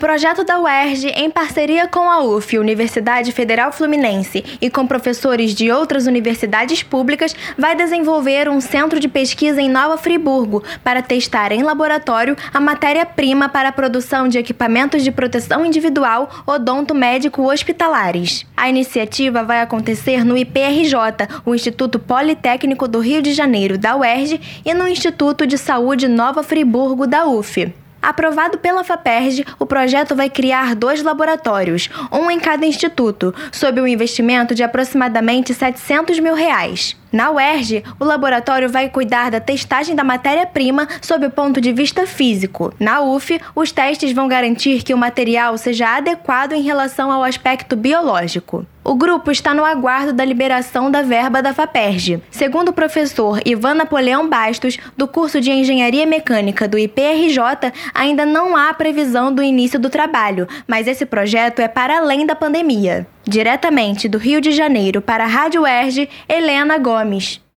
projeto da UERJ, em parceria com a UF, Universidade Federal Fluminense, e com professores de outras universidades públicas, vai desenvolver um centro de pesquisa em Nova Friburgo para testar em laboratório a matéria-prima para a produção de equipamentos de proteção individual odonto médico hospitalares. A iniciativa vai acontecer no IPRJ, o Instituto Politécnico do Rio de Janeiro, da UERJ, e no Instituto de Saúde Nova Friburgo, da UF. Aprovado pela FAPERJ, o projeto vai criar dois laboratórios, um em cada instituto, sob um investimento de aproximadamente 700 mil reais. Na UERJ, o laboratório vai cuidar da testagem da matéria-prima sob o ponto de vista físico. Na UF, os testes vão garantir que o material seja adequado em relação ao aspecto biológico. O grupo está no aguardo da liberação da verba da FAPERJ. Segundo o professor Ivan Napoleão Bastos, do curso de Engenharia Mecânica do IPRJ, ainda não há previsão do início do trabalho, mas esse projeto é para além da pandemia. Diretamente do Rio de Janeiro para a Rádio UERJ, Helena Gomes.